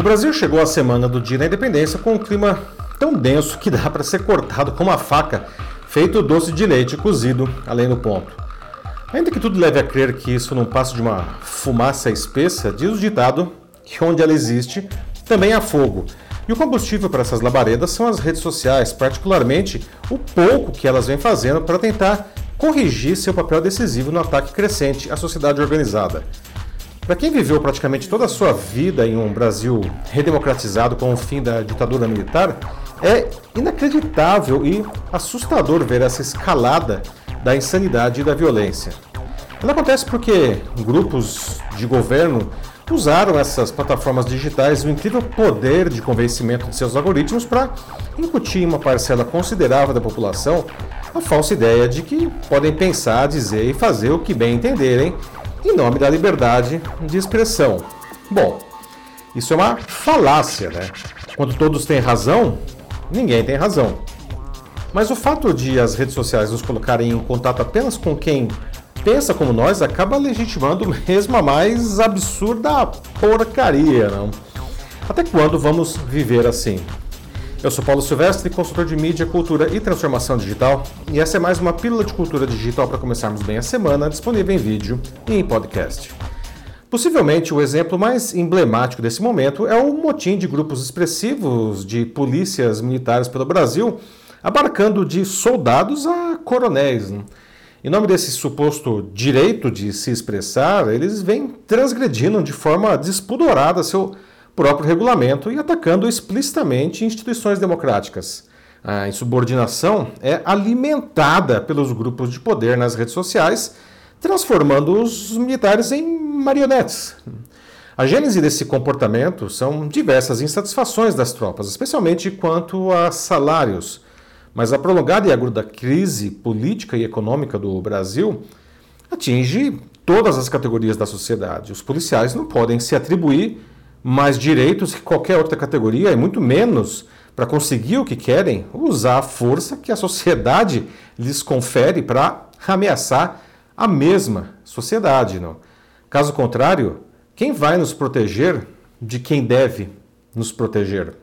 O Brasil chegou à semana do dia da independência com um clima tão denso que dá para ser cortado com uma faca, feito doce de leite cozido além do ponto. Ainda que tudo leve a crer que isso não passa de uma fumaça espessa, diz o ditado que onde ela existe, também há fogo. E o combustível para essas labaredas são as redes sociais, particularmente o pouco que elas vêm fazendo para tentar corrigir seu papel decisivo no ataque crescente à sociedade organizada. Para quem viveu praticamente toda a sua vida em um Brasil redemocratizado com o fim da ditadura militar, é inacreditável e assustador ver essa escalada da insanidade e da violência. Ela acontece porque grupos de governo usaram essas plataformas digitais o incrível poder de convencimento de seus algoritmos para incutir em uma parcela considerável da população a falsa ideia de que podem pensar, dizer e fazer o que bem entenderem em nome da liberdade de expressão. Bom, isso é uma falácia, né? Quando todos têm razão, ninguém tem razão. Mas o fato de as redes sociais nos colocarem em contato apenas com quem pensa como nós acaba legitimando mesmo a mais absurda porcaria, não? Até quando vamos viver assim? Eu sou Paulo Silvestre, consultor de mídia, cultura e transformação digital, e essa é mais uma pílula de cultura digital para começarmos bem a semana, disponível em vídeo e em podcast. Possivelmente o exemplo mais emblemático desse momento é o motim de grupos expressivos de polícias militares pelo Brasil, abarcando de soldados a coronéis. Né? Em nome desse suposto direito de se expressar, eles vêm transgredindo de forma despudorada seu próprio regulamento e atacando explicitamente instituições democráticas. A insubordinação é alimentada pelos grupos de poder nas redes sociais, transformando os militares em marionetes. A gênese desse comportamento são diversas insatisfações das tropas, especialmente quanto a salários. Mas a prolongada e aguda crise política e econômica do Brasil atinge todas as categorias da sociedade. Os policiais não podem se atribuir mais direitos que qualquer outra categoria, e muito menos para conseguir o que querem, usar a força que a sociedade lhes confere para ameaçar a mesma sociedade. Não? Caso contrário, quem vai nos proteger de quem deve nos proteger?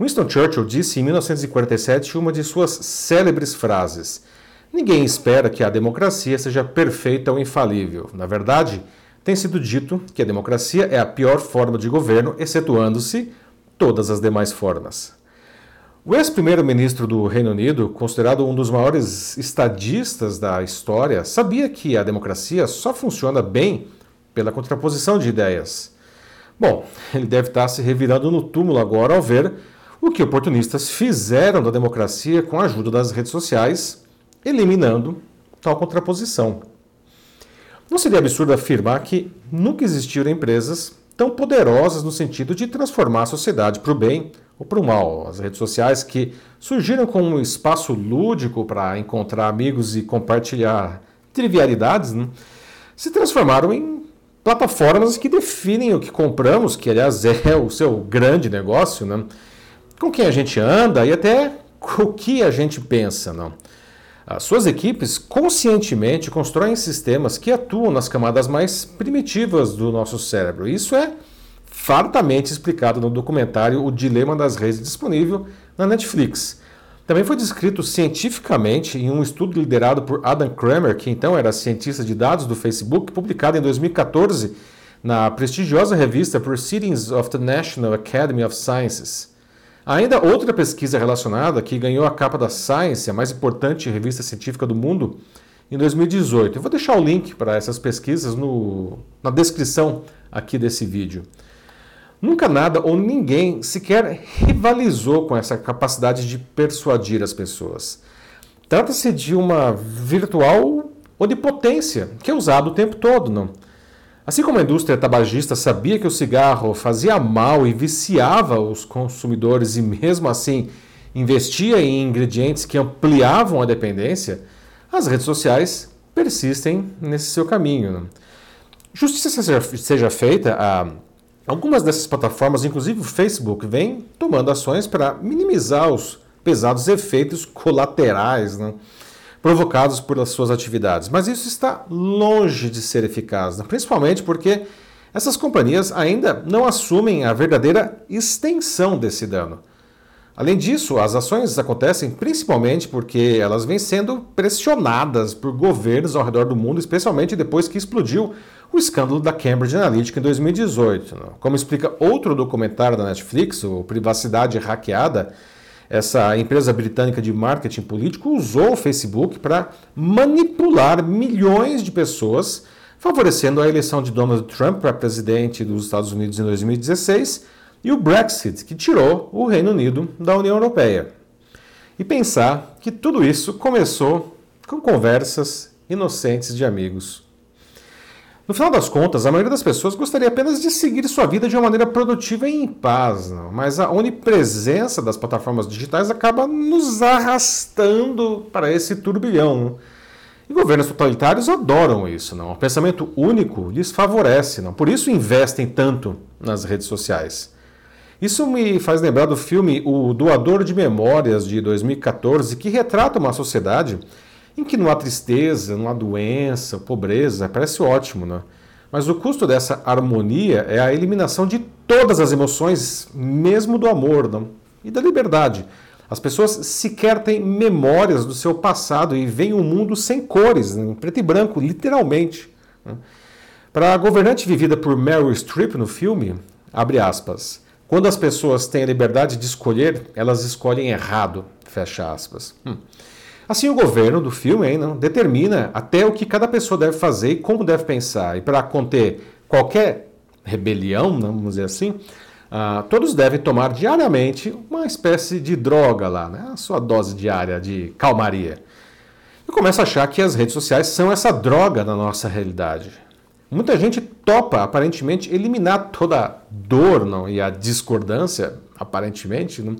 Winston Churchill disse em 1947 uma de suas célebres frases: Ninguém espera que a democracia seja perfeita ou infalível. Na verdade, tem sido dito que a democracia é a pior forma de governo, excetuando-se todas as demais formas. O ex-primeiro-ministro do Reino Unido, considerado um dos maiores estadistas da história, sabia que a democracia só funciona bem pela contraposição de ideias. Bom, ele deve estar se revirando no túmulo agora ao ver o que oportunistas fizeram da democracia com a ajuda das redes sociais, eliminando tal contraposição. Não seria absurdo afirmar que nunca existiram empresas tão poderosas no sentido de transformar a sociedade para o bem ou para o mal. As redes sociais que surgiram como um espaço lúdico para encontrar amigos e compartilhar trivialidades, né, se transformaram em plataformas que definem o que compramos, que aliás é o seu grande negócio, né, com quem a gente anda e até o que a gente pensa. Não. As suas equipes conscientemente constroem sistemas que atuam nas camadas mais primitivas do nosso cérebro. Isso é fartamente explicado no documentário O Dilema das Redes, disponível na Netflix. Também foi descrito cientificamente em um estudo liderado por Adam Kramer, que então era cientista de dados do Facebook, publicado em 2014 na prestigiosa revista Proceedings of the National Academy of Sciences. Ainda outra pesquisa relacionada que ganhou a capa da Science, a mais importante revista científica do mundo, em 2018. Eu vou deixar o link para essas pesquisas no, na descrição aqui desse vídeo. Nunca nada ou ninguém sequer rivalizou com essa capacidade de persuadir as pessoas. Trata-se de uma virtual onipotência que é usada o tempo todo, não? Assim como a indústria tabagista sabia que o cigarro fazia mal e viciava os consumidores e mesmo assim investia em ingredientes que ampliavam a dependência, as redes sociais persistem nesse seu caminho. Justiça seja feita, algumas dessas plataformas, inclusive o Facebook, vem tomando ações para minimizar os pesados efeitos colaterais. Né? Provocados por suas atividades. Mas isso está longe de ser eficaz, né? principalmente porque essas companhias ainda não assumem a verdadeira extensão desse dano. Além disso, as ações acontecem principalmente porque elas vêm sendo pressionadas por governos ao redor do mundo, especialmente depois que explodiu o escândalo da Cambridge Analytica em 2018. Como explica outro documentário da Netflix, o Privacidade Hackeada, essa empresa britânica de marketing político usou o Facebook para manipular milhões de pessoas, favorecendo a eleição de Donald Trump para presidente dos Estados Unidos em 2016 e o Brexit, que tirou o Reino Unido da União Europeia. E pensar que tudo isso começou com conversas inocentes de amigos. No final das contas, a maioria das pessoas gostaria apenas de seguir sua vida de uma maneira produtiva e em paz, não? mas a onipresença das plataformas digitais acaba nos arrastando para esse turbilhão. Não? E governos totalitários adoram isso, não? O pensamento único lhes favorece, não? Por isso investem tanto nas redes sociais. Isso me faz lembrar do filme O Doador de Memórias de 2014, que retrata uma sociedade em que não há tristeza, não há doença, pobreza, parece ótimo, né? Mas o custo dessa harmonia é a eliminação de todas as emoções, mesmo do amor não? e da liberdade. As pessoas sequer têm memórias do seu passado e veem o um mundo sem cores, em preto e branco, literalmente. Né? Para a governante vivida por Meryl Streep no filme, abre aspas, quando as pessoas têm a liberdade de escolher, elas escolhem errado, fecha aspas. Hum. Assim, o governo do filme hein, não, determina até o que cada pessoa deve fazer e como deve pensar. E para conter qualquer rebelião, vamos dizer assim, uh, todos devem tomar diariamente uma espécie de droga lá, né? a sua dose diária de calmaria. Eu começo a achar que as redes sociais são essa droga na nossa realidade. Muita gente topa, aparentemente, eliminar toda a dor não, e a discordância, aparentemente, não,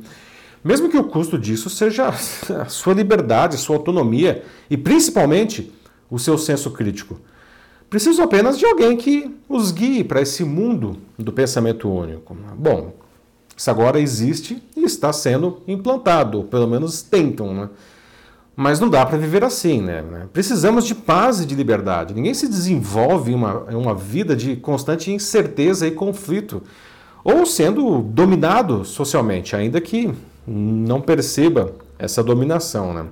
mesmo que o custo disso seja a sua liberdade, a sua autonomia e principalmente o seu senso crítico. Preciso apenas de alguém que os guie para esse mundo do pensamento único. Bom, isso agora existe e está sendo implantado, ou pelo menos tentam, né? Mas não dá para viver assim, né? Precisamos de paz e de liberdade. Ninguém se desenvolve em uma, em uma vida de constante incerteza e conflito, ou sendo dominado socialmente, ainda que não perceba essa dominação. Né?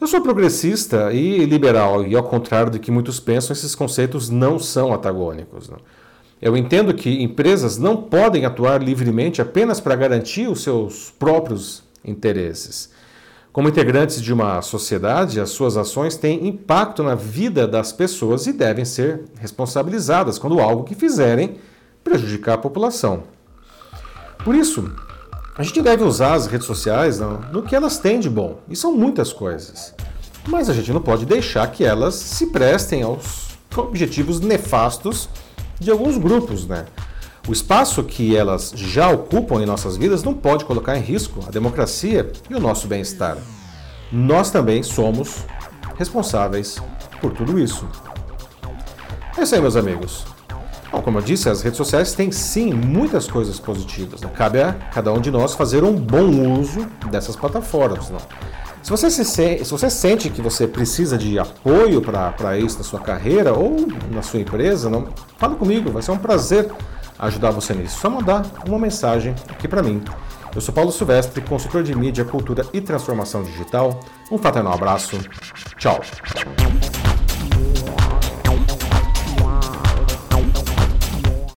Eu sou progressista e liberal, e ao contrário do que muitos pensam, esses conceitos não são antagônicos. Né? Eu entendo que empresas não podem atuar livremente apenas para garantir os seus próprios interesses. Como integrantes de uma sociedade, as suas ações têm impacto na vida das pessoas e devem ser responsabilizadas quando algo que fizerem prejudicar a população. Por isso, a gente deve usar as redes sociais não, no que elas têm de bom, e são muitas coisas. Mas a gente não pode deixar que elas se prestem aos objetivos nefastos de alguns grupos, né? O espaço que elas já ocupam em nossas vidas não pode colocar em risco a democracia e o nosso bem-estar. Nós também somos responsáveis por tudo isso. É isso aí, meus amigos. Bom, como eu disse, as redes sociais têm sim muitas coisas positivas. Né? Cabe a cada um de nós fazer um bom uso dessas plataformas. Né? Se você, se, se você sente que você precisa de apoio para isso na sua carreira ou na sua empresa, não, fala comigo, vai ser um prazer ajudar você nisso. Só mandar uma mensagem aqui para mim. Eu sou Paulo Silvestre, consultor de mídia, cultura e transformação digital. Um fraternal abraço. Tchau.